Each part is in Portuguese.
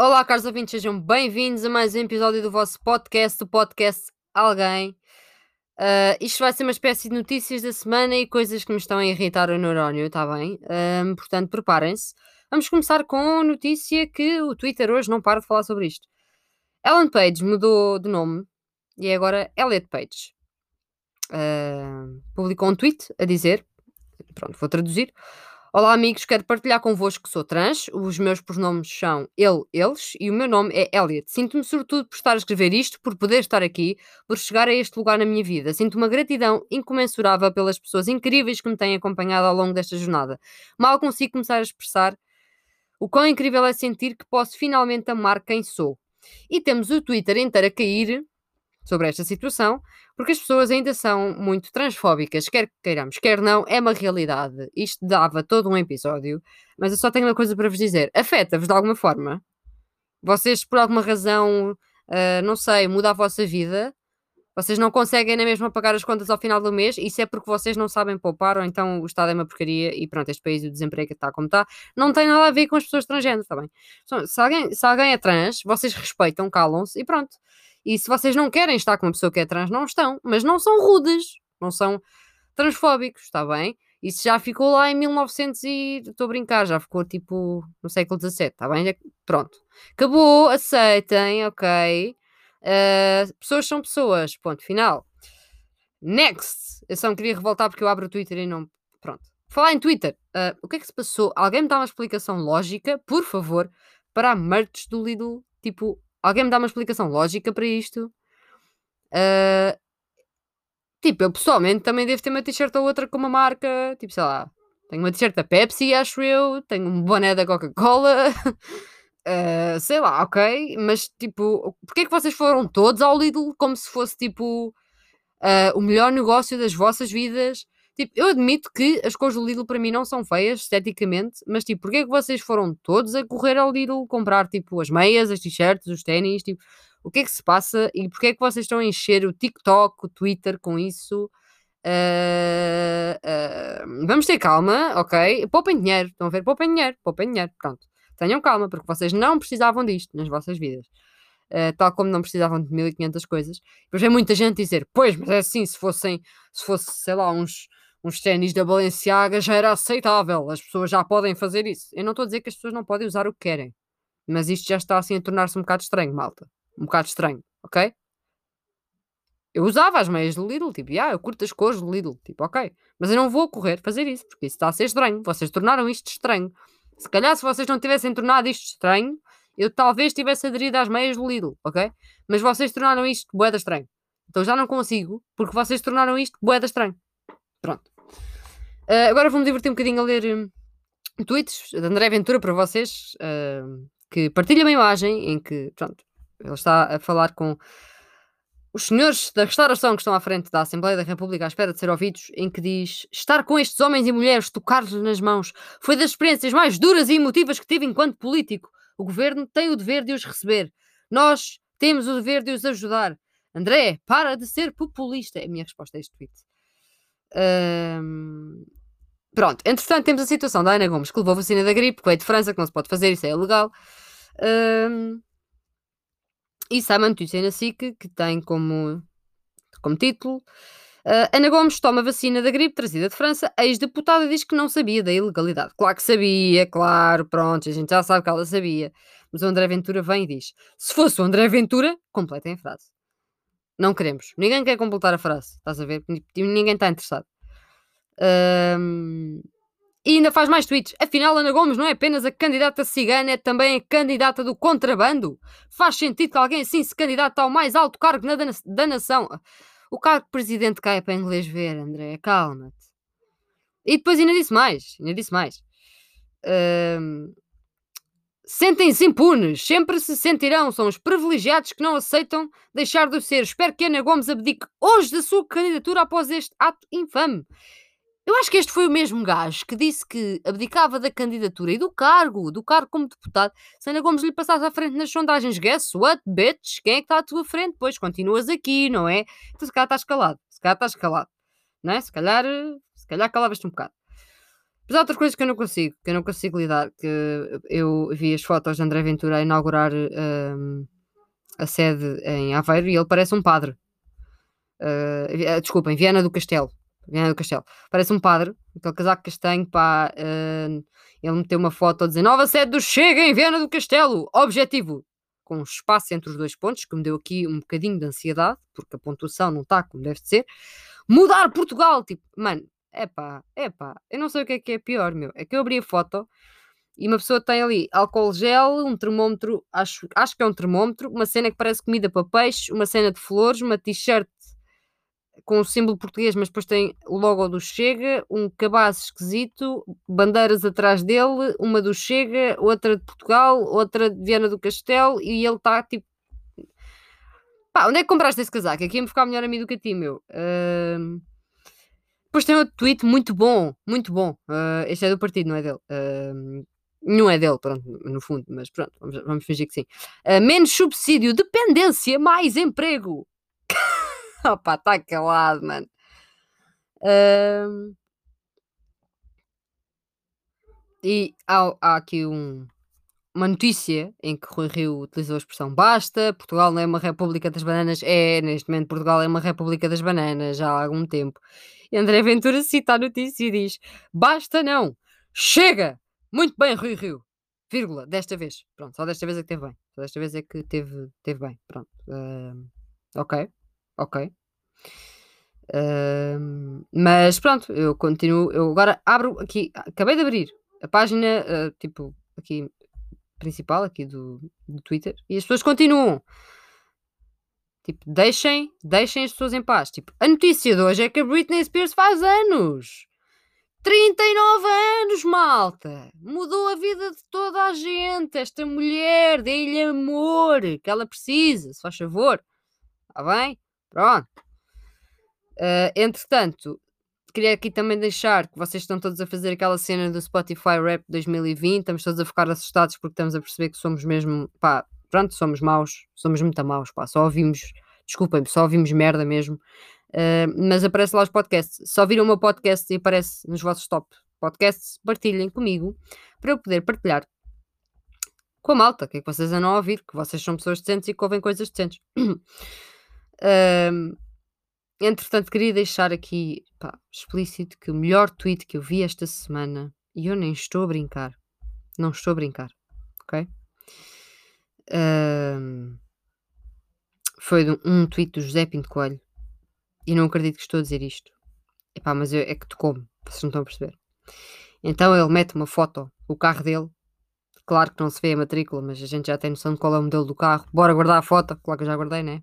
Olá, caros ouvintes, sejam bem-vindos a mais um episódio do vosso podcast, o podcast Alguém. Uh, isto vai ser uma espécie de notícias da semana e coisas que me estão a irritar o neurónio, está bem? Um, portanto, preparem-se. Vamos começar com a notícia que o Twitter hoje não para de falar sobre isto. Ellen Page mudou de nome e agora Elliot Page. Uh, publicou um tweet a dizer, pronto, vou traduzir. Olá amigos, quero partilhar convosco que sou trans, os meus pronomes são ele, eles e o meu nome é Elliot. Sinto-me sobretudo por estar a escrever isto, por poder estar aqui, por chegar a este lugar na minha vida. Sinto uma gratidão incomensurável pelas pessoas incríveis que me têm acompanhado ao longo desta jornada. Mal consigo começar a expressar o quão incrível é sentir que posso finalmente amar quem sou. E temos o Twitter inteiro a cair sobre esta situação, porque as pessoas ainda são muito transfóbicas, quer queiramos, quer não, é uma realidade. Isto dava todo um episódio, mas eu só tenho uma coisa para vos dizer: afeta-vos de alguma forma? Vocês, por alguma razão, uh, não sei, muda a vossa vida? Vocês não conseguem nem mesmo pagar as contas ao final do mês, isso é porque vocês não sabem poupar, ou então o Estado é uma porcaria e pronto, este país o desemprego está como está. Não tem nada a ver com as pessoas transgênero, bem? Se alguém, se alguém é trans, vocês respeitam, calam-se e pronto. E se vocês não querem estar com uma pessoa que é trans, não estão. Mas não são rudes, não são transfóbicos, está bem? Isso já ficou lá em 1900 e estou a brincar, já ficou tipo no século XVII, está bem? Pronto. Acabou, aceitem, ok. Uh, pessoas são pessoas, ponto final. Next! Eu só me queria revoltar porque eu abro o Twitter e não. Pronto. Falar em Twitter, uh, o que é que se passou? Alguém me dá uma explicação lógica, por favor, para a merch do Lidl? Tipo, Alguém me dá uma explicação lógica para isto? Uh, tipo, eu pessoalmente também devo ter uma t-shirt ou outra com uma marca. Tipo, sei lá. Tenho uma t-shirt da Pepsi, acho eu. Tenho um boné da Coca-Cola. uh, sei lá, ok. Mas, tipo, porquê é que vocês foram todos ao Lidl como se fosse, tipo, uh, o melhor negócio das vossas vidas? Tipo, eu admito que as cores do Lidl para mim não são feias esteticamente, mas tipo, porquê é que vocês foram todos a correr ao Lidl comprar tipo as meias, as t-shirts, os ténis? Tipo, o que é que se passa e porquê é que vocês estão a encher o TikTok, o Twitter com isso? Uh, uh, vamos ter calma, ok? Poupem dinheiro, estão a ver? Poupem dinheiro, poupem dinheiro, pronto. Tenham calma, porque vocês não precisavam disto nas vossas vidas. Uh, tal como não precisavam de 1500 coisas. Depois vem muita gente dizer, pois, mas é assim, se fossem, se fosse, sei lá, uns uns ténis da Balenciaga já era aceitável, as pessoas já podem fazer isso. Eu não estou a dizer que as pessoas não podem usar o que querem, mas isto já está assim a tornar-se um bocado estranho, malta. Um bocado estranho, ok? Eu usava as meias do Lidl, tipo, ah, eu curto as cores do Lidl, tipo, ok. Mas eu não vou correr fazer isso, porque isso está a ser estranho. Vocês tornaram isto estranho. Se calhar, se vocês não tivessem tornado isto estranho, eu talvez tivesse aderido às meias do Lidl, ok? Mas vocês tornaram isto boeda estranho. Então já não consigo, porque vocês tornaram isto boeda estranho. Pronto. Uh, agora vou-me divertir um bocadinho a ler um, tweets de André Ventura para vocês, uh, que partilha uma imagem em que, pronto, ele está a falar com os senhores da restauração que estão à frente da Assembleia da República à espera de ser ouvidos, em que diz: Estar com estes homens e mulheres, tocar-lhes nas mãos, foi das experiências mais duras e emotivas que tive enquanto político. O governo tem o dever de os receber. Nós temos o dever de os ajudar. André, para de ser populista. É a minha resposta a este tweet. Um, pronto, entretanto, temos a situação da Ana Gomes que levou a vacina da gripe, que veio de França, que não se pode fazer, isso é ilegal. Um, e sai uma notícia na SIC que tem como, como título. Uh, Ana Gomes toma vacina da gripe trazida de França. Ex-deputada diz que não sabia da ilegalidade. Claro que sabia, claro, pronto, a gente já sabe que ela sabia. Mas o André Ventura vem e diz: se fosse o André Ventura, completem a frase. Não queremos. Ninguém quer completar a frase. Estás a ver? Ninguém está interessado. Um, e ainda faz mais tweets. Afinal, Ana Gomes não é apenas a candidata cigana, é também a candidata do contrabando. Faz sentido que alguém assim se candidate ao mais alto cargo na, da nação. O cargo de presidente cai para inglês ver, André. Calma-te. E depois ainda disse mais. Ainda disse mais. Um, Sentem-se impunes, sempre se sentirão, são os privilegiados que não aceitam deixar de ser. Espero que Ana Gomes abdique hoje da sua candidatura após este ato infame. Eu acho que este foi o mesmo gajo que disse que abdicava da candidatura e do cargo, do cargo como deputado, se Ana Gomes lhe passasse à frente nas sondagens. Guess what, bitch? Quem é que está à tua frente? Pois continuas aqui, não é? Então se calhar estás calado, se calhar estás calado, não é? Se calhar, se calhar calavas-te um bocado. Mas há outras coisas que eu não consigo, que eu não consigo lidar. Que eu vi as fotos de André Ventura a inaugurar um, a sede em Aveiro e ele parece um padre. Uh, desculpem, Viana do Castelo. Viana do Castelo. Parece um padre, aquele casaco castanho, pá. Uh, ele meteu uma foto a dizer nova sede do Chega em Viana do Castelo. Objetivo. Com espaço entre os dois pontos, que me deu aqui um bocadinho de ansiedade, porque a pontuação não está como deve ser. Mudar Portugal. Tipo, mano, é pá, é pá. Eu não sei o que é que é pior, meu. É que eu abri a foto e uma pessoa tem ali álcool gel, um termómetro, acho, acho que é um termómetro, uma cena que parece comida para peixe, uma cena de flores, uma t-shirt com o símbolo português, mas depois tem o logo do Chega, um cabaz esquisito, bandeiras atrás dele, uma do Chega, outra de Portugal, outra de Viana do Castelo, e ele está tipo. Pá, onde é que compraste esse casaco? Aqui ia-me ficar melhor a mim do que a ti, meu. Uh... Depois tem outro tweet muito bom, muito bom. Uh, este é do partido, não é dele. Uh, não é dele, pronto, no fundo, mas pronto, vamos, vamos fingir que sim. Uh, menos subsídio, dependência, mais emprego. Opa, está calado, mano. Uh... E há, há aqui um, uma notícia em que Rui Rio utilizou a expressão basta, Portugal não é uma república das bananas. É, neste momento Portugal é uma república das bananas, já há algum tempo. E André Ventura cita a notícia e diz, basta não, chega! Muito bem, Rui Rio, vírgula, desta vez. Pronto, só desta vez é que teve bem. Só desta vez é que teve, teve bem. Pronto. Uh, ok, ok. Uh, mas pronto, eu continuo. Eu agora abro aqui, acabei de abrir a página, uh, tipo, aqui principal, aqui do, do Twitter, e as pessoas continuam. Tipo, deixem, deixem as pessoas em paz. Tipo, a notícia de hoje é que a Britney Spears faz anos. 39 anos, malta! Mudou a vida de toda a gente. Esta mulher, dê-lhe amor que ela precisa, se faz favor. Está bem? Pronto. Uh, entretanto, queria aqui também deixar que vocês estão todos a fazer aquela cena do Spotify Rap 2020. Estamos todos a ficar assustados porque estamos a perceber que somos mesmo, pá, pronto, somos maus, somos muito maus, pá, só ouvimos, desculpem-me, só ouvimos merda mesmo. Uh, mas aparece lá os podcasts. Só viram o meu podcast e aparece nos vossos top podcasts, partilhem comigo para eu poder partilhar com a malta, que é que vocês andam a ouvir, que vocês são pessoas decentes e que ouvem coisas decentes. uh, Entretanto, queria deixar aqui pá, explícito que o melhor tweet que eu vi esta semana, e eu nem estou a brincar, não estou a brincar, ok? foi de um tweet do José Pinto Coelho, e não acredito que estou a dizer isto. Epá, mas eu, é que tocou-me, vocês não estão a perceber. Então ele mete uma foto, o carro dele, claro que não se vê a matrícula, mas a gente já tem noção de qual é o modelo do carro. Bora guardar a foto, claro que eu já guardei, né?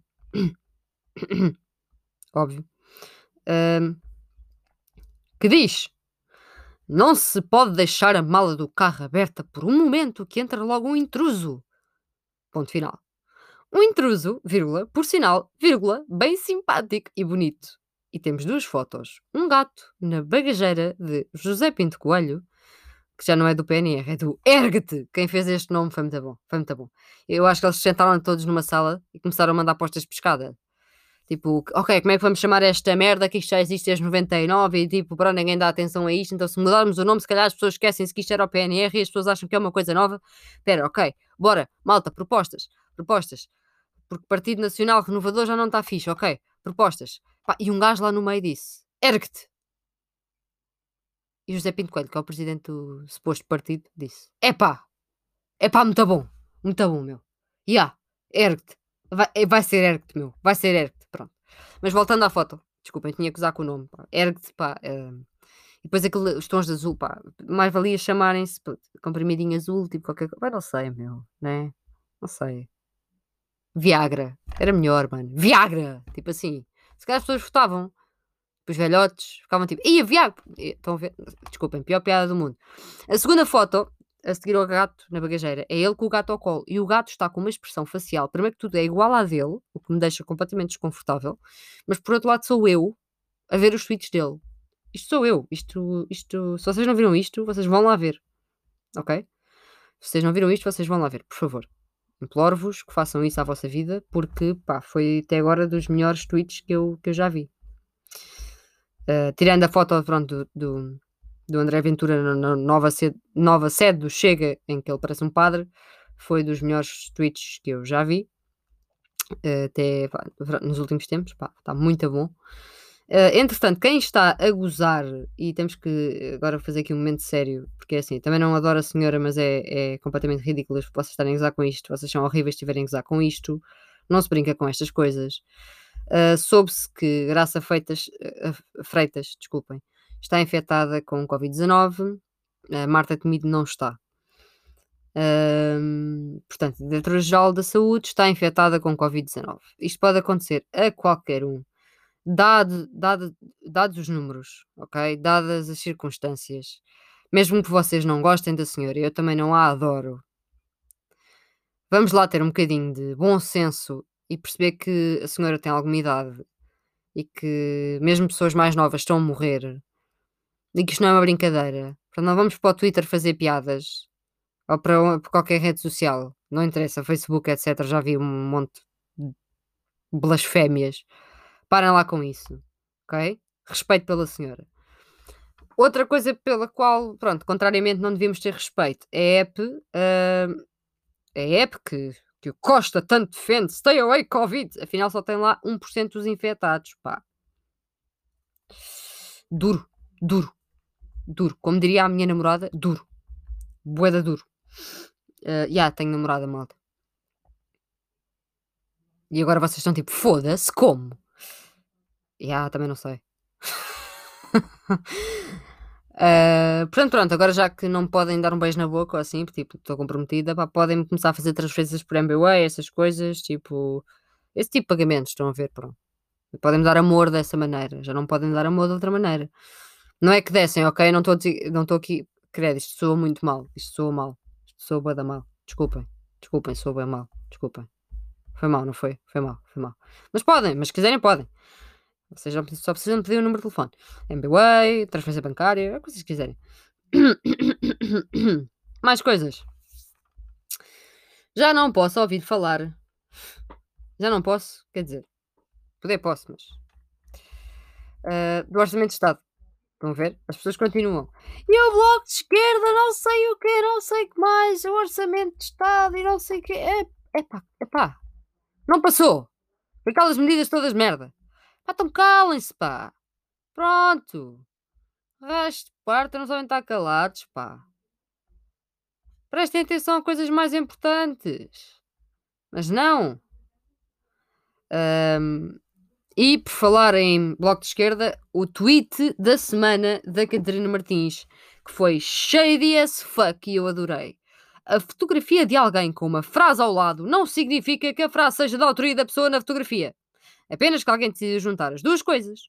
óbvio, um, que diz: Não se pode deixar a mala do carro aberta por um momento que entra logo um intruso. Ponto final. Um intruso, vírgula, por sinal, vírgula, bem simpático e bonito. E temos duas fotos. Um gato na bagageira de José Pinto Coelho, que já não é do PNR, é do Ergue-te. Quem fez este nome foi muito bom. Foi muito bom. Eu acho que eles se sentaram todos numa sala e começaram a mandar postas de pescada. Tipo, ok, como é que vamos chamar esta merda que isto já existe desde 99 e tipo, para ninguém dá atenção a isto, então se mudarmos o nome, se calhar as pessoas esquecem-se que isto era o PNR e as pessoas acham que é uma coisa nova. Espera, ok, bora, malta, propostas, propostas. Porque Partido Nacional Renovador já não está fixe, ok, propostas. Pá, e um gajo lá no meio disse, ergue-te. E José Pinto Coelho, que é o presidente do suposto partido, disse, epá, epá, muito bom, muito bom, meu. Ya, yeah, ergue-te. Vai, vai ser ergue-te, meu, vai ser ergue-te. Mas voltando à foto, desculpem, tinha que usar com o nome. Ergue-te, pá. Uh, e depois aquele, os tons de azul, pá. Mais valia chamarem-se comprimidinho azul, tipo qualquer coisa. Não sei, meu, né? Não sei. Viagra. Era melhor, mano. Viagra! Tipo assim. Se calhar as pessoas votavam. Os velhotes ficavam tipo, ia Viagra! Estão a ver? Desculpem, pior piada do mundo. A segunda foto a seguir ao gato na bagageira. É ele com o gato ao colo. E o gato está com uma expressão facial, primeiro que tudo, é igual à dele, o que me deixa completamente desconfortável. Mas por outro lado, sou eu a ver os tweets dele. Isto sou eu. Isto, isto, se vocês não viram isto, vocês vão lá ver. Ok? Se vocês não viram isto, vocês vão lá ver, por favor. Imploro-vos que façam isso à vossa vida, porque pá, foi até agora dos melhores tweets que eu, que eu já vi. Uh, tirando a foto pronto, do, do do André Ventura na, nova, sede, nova sede do Chega, em que ele parece um padre, foi dos melhores tweets que eu já vi. Uh, até nos últimos tempos, pá, está muito bom. Uh, entretanto, quem está a gozar, e temos que agora fazer aqui um momento sério, porque é assim, também não adoro a senhora, mas é, é completamente ridículo vocês estarem a gozar com isto, vocês são horríveis estiverem a gozar com isto, não se brinca com estas coisas. Uh, Soube-se que Graça Feitas, uh, Freitas, desculpem, está infectada com Covid-19, a Marta Temido não está. Uh, portanto, a Diretora-Geral da Saúde está infectada com Covid-19. Isto pode acontecer a qualquer um dado, dado, dados os números, ok? Dadas as circunstâncias, mesmo que vocês não gostem da senhora, eu também não a adoro. Vamos lá ter um bocadinho de bom senso e perceber que a senhora tem alguma idade e que mesmo pessoas mais novas estão a morrer e que isto não é uma brincadeira. Não vamos para o Twitter fazer piadas ou para, para qualquer rede social, não interessa, Facebook, etc. Já vi um monte de blasfémias Parem lá com isso, ok? Respeito pela senhora. Outra coisa pela qual, pronto, contrariamente não devíamos ter respeito é a app, uh, a app que, que o Costa tanto defende, Stay Away Covid, afinal só tem lá 1% dos infectados, pá. Duro, duro, duro. Como diria a minha namorada, duro. Boeda duro. Uh, yeah, tenho namorada, malta. E agora vocês estão tipo, foda-se, como? Yeah, também não sei. Uh, portanto, pronto, agora já que não podem dar um beijo na boca ou assim, tipo, estou comprometida, pá, podem começar a fazer transferências por MBWay, essas coisas, tipo, esse tipo de pagamentos, estão a ver, pronto. Podem dar amor dessa maneira, já não podem dar amor de outra maneira. Não é que dessem, ok? Não estou aqui, credo, isto soa muito mal, isto soa mal, isto soa bada mal, desculpem, desculpem, soa bem mal, desculpem. Foi mal, não foi? Foi mal, foi mal. Mas podem, mas se quiserem, podem. Vocês só precisam pedir o número de telefone. MBWay, transferência bancária, o que vocês quiserem. Mais coisas. Já não posso ouvir falar. Já não posso, quer dizer, poder posso, mas. Uh, do Orçamento de Estado. Estão a ver? As pessoas continuam. E o Bloco de Esquerda, não sei o que, não sei o que mais. O Orçamento de Estado e não sei o que. É, epá, epá. Não passou. Aquelas medidas todas merda. Pá, então calem-se, pá. Pronto. Resto parte não sabem estar calados, pá. Prestem atenção a coisas mais importantes. Mas não. Um, e por falar em Bloco de Esquerda, o tweet da semana da Catarina Martins, que foi cheio de as fuck e eu adorei. A fotografia de alguém com uma frase ao lado não significa que a frase seja da autoria da pessoa na fotografia. Apenas que alguém decida juntar as duas coisas.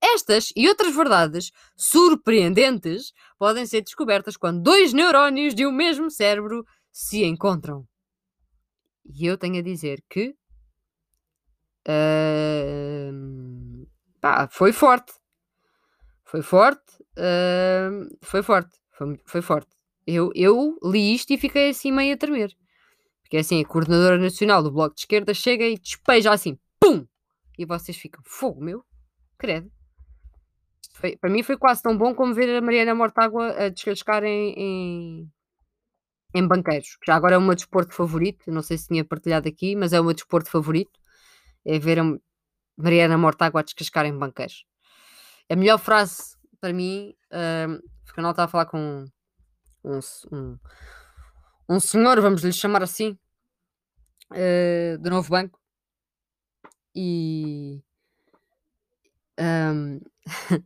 Estas e outras verdades surpreendentes podem ser descobertas quando dois neurónios de um mesmo cérebro se encontram. E eu tenho a dizer que. Pá, foi forte. Foi forte. Uh, foi forte. Foi, foi forte. Eu, eu li isto e fiquei assim meio a tremer. Porque assim, a coordenadora nacional do Bloco de Esquerda chega e despeja assim, pum! E vocês ficam, fogo meu, credo. Foi, para mim foi quase tão bom como ver a Mariana Mortágua a descascar em, em, em banqueiros. Já agora é o meu desporto favorito. Não sei se tinha partilhado aqui, mas é o meu desporto favorito. É ver a Mariana Mortágua a descascar em banqueiros. A melhor frase para mim, um, porque eu estava a falar com um, um, um senhor, vamos lhe chamar assim, uh, do novo banco, e um,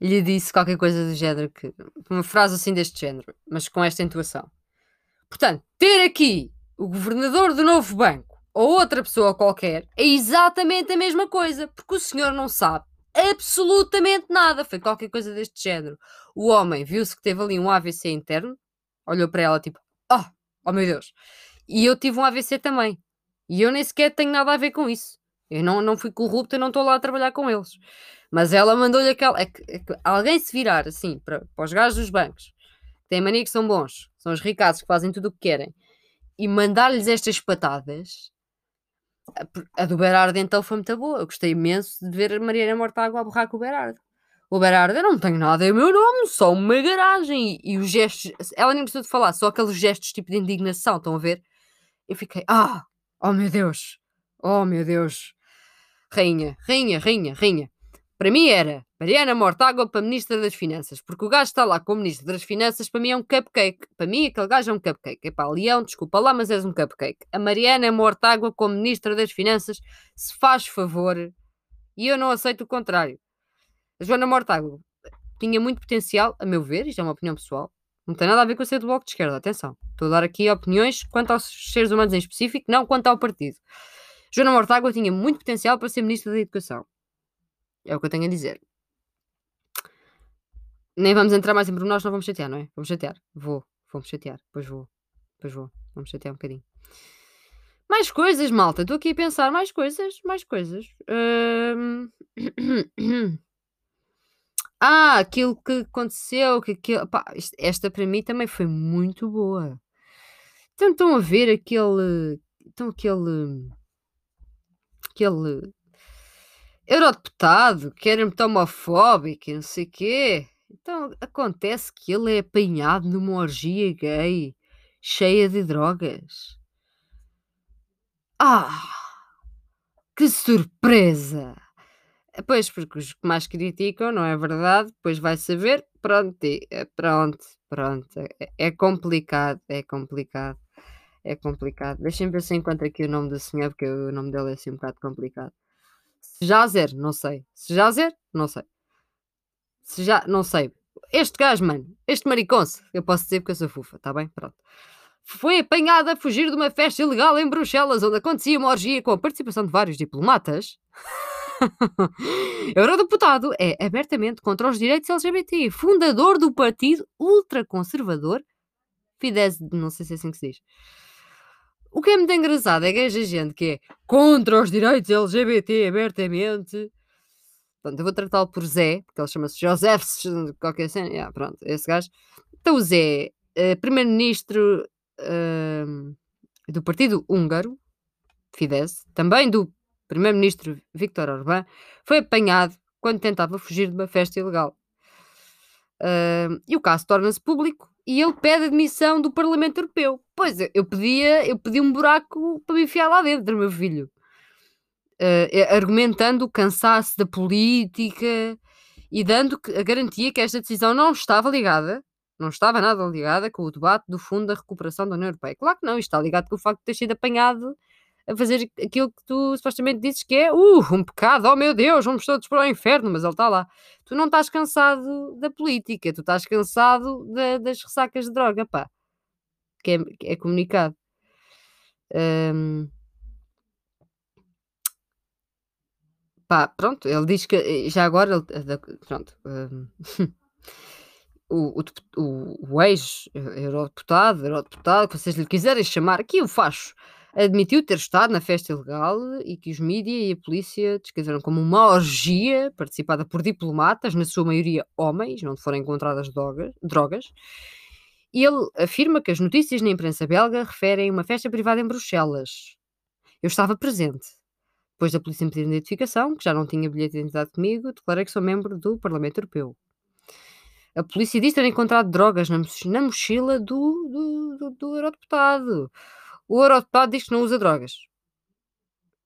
lhe disse qualquer coisa do género, que, uma frase assim deste género, mas com esta intuação. Portanto, ter aqui o governador do novo banco ou outra pessoa qualquer é exatamente a mesma coisa, porque o senhor não sabe absolutamente nada. Foi qualquer coisa deste género. O homem viu-se que teve ali um AVC interno, olhou para ela tipo, oh, oh meu Deus. E eu tive um AVC também. E eu nem sequer tenho nada a ver com isso. Eu não, não fui corrupta, não estou lá a trabalhar com eles. Mas ela mandou-lhe aquela. É que, é que alguém se virar assim para, para os gajos dos bancos, que têm mania que são bons, são os ricaços que fazem tudo o que querem, e mandar-lhes estas patadas. A, do Berardo então foi muito boa. Eu gostei imenso de ver a Mariana Mortágua a borrar com o Berardo. O Berardo, eu não tenho nada é meu nome, só uma garagem. E, e os gestos, ela nem precisou de falar, só aqueles gestos tipo de indignação, estão a ver? Eu fiquei, ah, oh meu Deus, oh meu Deus. Rainha, rainha, rainha, rainha. Para mim era Mariana Mortágua para Ministra das Finanças, porque o gajo está lá como Ministro das Finanças, para mim é um cupcake. Para mim aquele gajo é um cupcake. Epá, Leão, desculpa lá, mas és um cupcake. A Mariana Mortágua como Ministra das Finanças, se faz favor, e eu não aceito o contrário. A Joana Mortágua tinha muito potencial, a meu ver, isto é uma opinião pessoal, não tem nada a ver com ser do Bloco de Esquerda, atenção. Estou a dar aqui opiniões quanto aos seres humanos em específico, não quanto ao partido. Joana Mortágua tinha muito potencial para ser Ministra da Educação. É o que eu tenho a dizer. Nem vamos entrar mais em pormenores, não vamos chatear, não é? Vamos chatear. Vou, vamos chatear. Depois vou. Depois vou. Vamos chatear um bocadinho. Mais coisas, malta. Estou aqui a pensar. Mais coisas, mais coisas. Hum... Ah, aquilo que aconteceu, que aquilo, pá, esta para mim também foi muito boa. Então estão a ver aquele, então aquele, aquele eurodeputado que era muito homofóbico e não sei o quê. Então acontece que ele é apanhado numa orgia gay cheia de drogas. Ah, que surpresa! Pois, porque os que mais criticam, não é verdade? Depois vai saber. Pronto, eh, pronto, pronto. É, é complicado, é complicado. É complicado. Deixem-me ver se encontro aqui o nome do senhor, porque o nome dele é assim um bocado complicado. Se já zero, não sei. Se já zero, não sei. Se já, não sei. Este gajo, mano, este mariconce, eu posso dizer porque eu sou fufa, tá bem? Pronto. Foi apanhado a fugir de uma festa ilegal em Bruxelas, onde acontecia uma orgia com a participação de vários diplomatas. Eurodeputado é abertamente contra os direitos LGBT, fundador do partido ultraconservador Fidesz, não sei se é assim que se diz. O que é muito engraçado é que esta gente que é contra os direitos LGBT abertamente. Pronto, eu vou tratá-lo por Zé, porque ele chama-se José, qualquer cena. Yeah, pronto, esse gajo. Então o Zé, uh, primeiro-ministro uh, do partido húngaro, Fidesz, também do primeiro-ministro Viktor Orbán, foi apanhado quando tentava fugir de uma festa ilegal. Uh, e o caso torna-se público e ele pede admissão do Parlamento Europeu. Pois, eu pedia, eu pedi um buraco para me enfiar lá dentro, meu filho. Uh, argumentando o cansaço da política e dando a garantia que esta decisão não estava ligada, não estava nada ligada com o debate do Fundo da Recuperação da União Europeia. Claro que não, isto está ligado com o facto de ter sido apanhado a fazer aquilo que tu supostamente dizes que é uh, um pecado, oh meu Deus, vamos todos para o inferno, mas ele está lá. Tu não estás cansado da política, tu estás cansado da, das ressacas de droga, pá. Que é, que é comunicado. Um... Pá, pronto, ele diz que eh, já agora, ele, pronto, um... o, o, o ex-eurodeputado, eurodeputado, que vocês lhe quiserem chamar, aqui o facho, admitiu ter estado na festa ilegal e que os mídias e a polícia descreveram como uma orgia participada por diplomatas, na sua maioria homens, onde foram encontradas drogas. ele afirma que as notícias na imprensa belga referem uma festa privada em Bruxelas. Eu estava presente. Depois da polícia me pedir identificação, que já não tinha bilhete de identidade comigo, declarei que sou membro do Parlamento Europeu. A polícia diz ter encontrado drogas na, mochila do, do, do, do eurodeputado. O Eurodeputado diz que não usa drogas.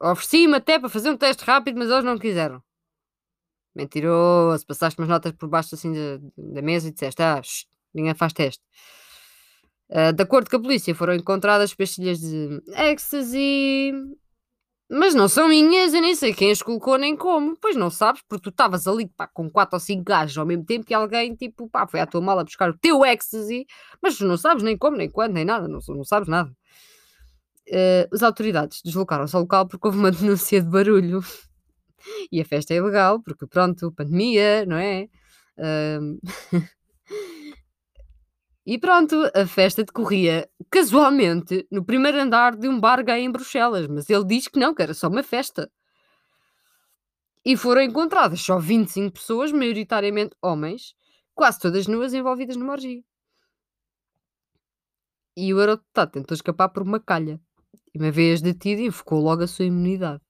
Ofereci-me até para fazer um teste rápido, mas eles não quiseram. Mentiroso, passaste umas notas por baixo assim da, mesa e disseste: Ah, shh, ninguém faz teste. Uh, de acordo com a polícia, foram encontradas pastilhas de ecstasy, mas não são minhas, eu nem sei quem as colocou nem como. Pois não sabes, porque tu estavas ali pá, com 4 ou 5 gajos ao mesmo tempo e alguém tipo, pá, foi à tua mala buscar o teu ecstasy, mas tu não sabes nem como, nem quando, nem nada, não, não sabes nada uh, as autoridades deslocaram-se ao local porque houve uma denúncia de barulho. E a festa é ilegal, porque pronto, pandemia, não é? E pronto, a festa decorria casualmente no primeiro andar de um bar gay em Bruxelas, mas ele diz que não, que era só uma festa. E foram encontradas só 25 pessoas, maioritariamente homens, quase todas nuas envolvidas numa orgia. E o Eurodeputado tentou escapar por uma calha. E uma vez detido, invocou logo a sua imunidade.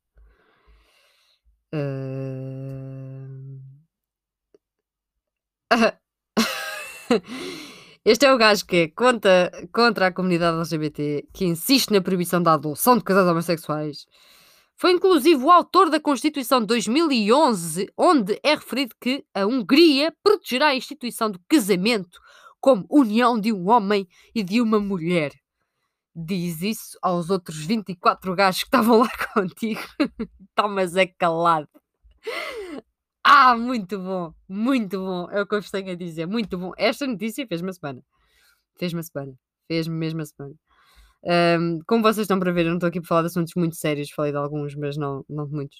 Uh... Este é o gajo que é contra, contra a comunidade LGBT, que insiste na proibição da adoção de casais homossexuais. Foi inclusive o autor da Constituição de 2011, onde é referido que a Hungria protegerá a instituição do casamento como união de um homem e de uma mulher. Diz isso aos outros 24 gajos que estavam lá contigo. Thomas é calado. Ah, muito bom, muito bom. É o que eu vos tenho a dizer. Muito bom. Esta notícia fez-me a semana. Fez-me a semana. Fez-me mesmo a semana. Um, como vocês estão para ver, eu não estou aqui para falar de assuntos muito sérios. Falei de alguns, mas não, não de muitos.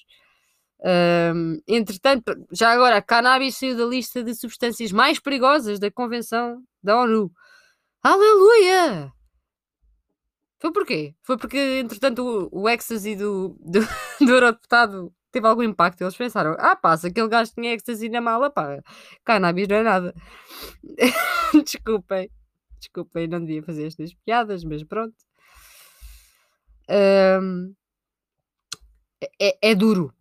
Um, entretanto, já agora, a cannabis saiu da lista de substâncias mais perigosas da Convenção da ONU. Aleluia! Foi porquê? Foi porque, entretanto, o, o ecstasy do, do, do eurodeputado teve algum impacto. Eles pensaram: ah, pá, se aquele gajo tinha ecstasy na mala, pá, cannabis não é nada. Desculpem, desculpem, não devia fazer estas piadas, mas pronto. Um, é, é duro.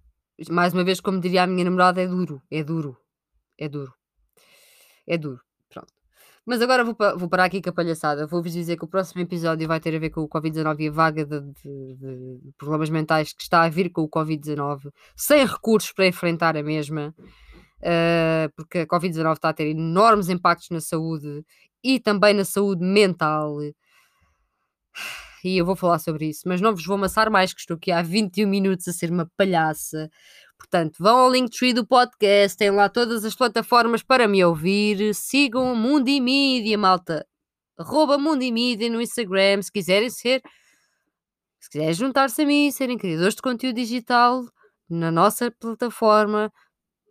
Mais uma vez, como diria a minha namorada, é duro, é duro, é duro, é duro. Mas agora vou, vou parar aqui com a palhaçada. Vou-vos dizer que o próximo episódio vai ter a ver com o Covid-19 e a vaga de, de, de, problemas mentais que está a vir com o Covid-19, sem recursos para enfrentar a mesma, uh, porque a Covid-19 está a ter enormes impactos na saúde e também na saúde mental e eu vou falar sobre isso, mas não vos vou amassar mais, que estou aqui há 21 minutos a ser uma palhaça. Portanto, vão ao Linktree do podcast, têm lá todas as plataformas para me ouvir, sigam o Mundi Mídia, malta. Arroba Mundi Mídia no Instagram, se quiserem ser, se quiserem juntar-se a mim, serem criadores de conteúdo digital na nossa plataforma,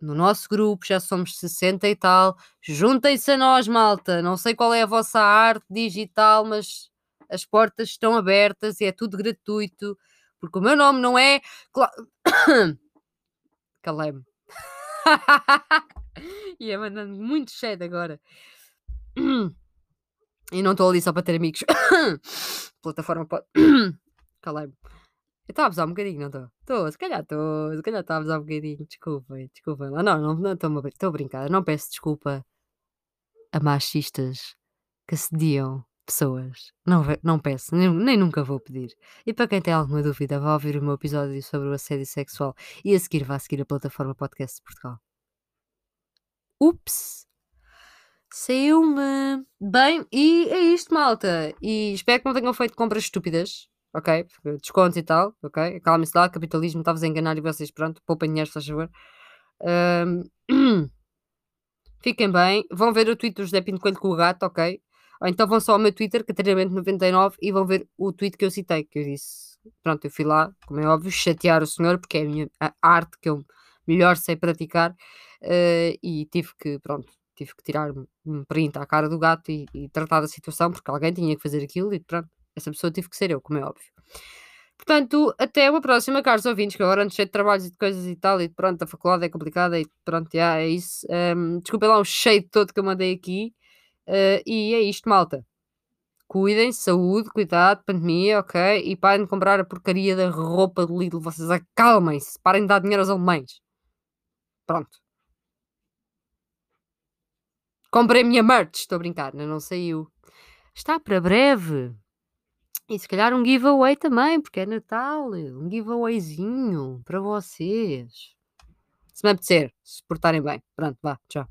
no nosso grupo, já somos 60 e tal. Juntem-se a nós, malta. Não sei qual é a vossa arte digital, mas as portas estão abertas e é tudo gratuito, porque o meu nome não é. Calei-me. e é mandando muito cheio agora. E não estou ali só para ter amigos. Plataforma pode. Calei-me. Eu estava a abusar um bocadinho, não estou? Estou, se calhar estou, se calhar estava a abusar um bocadinho. Desculpem, desculpem lá. Não, não estou a brincar. Não peço desculpa a machistas que assediam pessoas. Não, não peço, nem, nem, nunca vou pedir. E para quem tem alguma dúvida, vá ouvir o meu episódio sobre o assédio sexual e a seguir vá seguir a plataforma Podcast de Portugal. Ups! Saiu-me! Bem, e é isto, malta. E espero que não tenham feito compras estúpidas, ok? Descontos e tal, ok? Acalmem-se lá, capitalismo, estava a enganar e vocês, pronto, poupem dinheiro, se faz favor. Um... Fiquem bem. Vão ver o tweet do José Pinto Coelho com o gato, ok? Ou então vão só ao meu Twitter, Catarina99, e vão ver o tweet que eu citei, que eu disse. Pronto, eu fui lá, como é óbvio, chatear o senhor, porque é a minha a arte que eu melhor sei praticar, uh, e tive que, pronto, tive que tirar um print à cara do gato e, e, tratar da situação, porque alguém tinha que fazer aquilo, e pronto, essa pessoa tive que ser eu, como é óbvio. Portanto, até uma próxima, caros ouvintes, que agora ando cheio de trabalhos e de coisas e tal, e pronto, a faculdade é complicada e pronto, já é isso. Um, desculpem lá o cheio todo que eu mandei aqui. Uh, e é isto, malta. Cuidem, saúde, cuidado, pandemia, ok? E parem de comprar a porcaria da roupa do Lidl. Vocês acalmem-se. Parem de dar dinheiro aos alemães. Pronto. Comprei a minha merch. Estou a brincar, não, não saiu. Está para breve. E se calhar um giveaway também, porque é Natal. Um giveawayzinho para vocês. Se me apetecer, se portarem bem. Pronto, vá, tchau.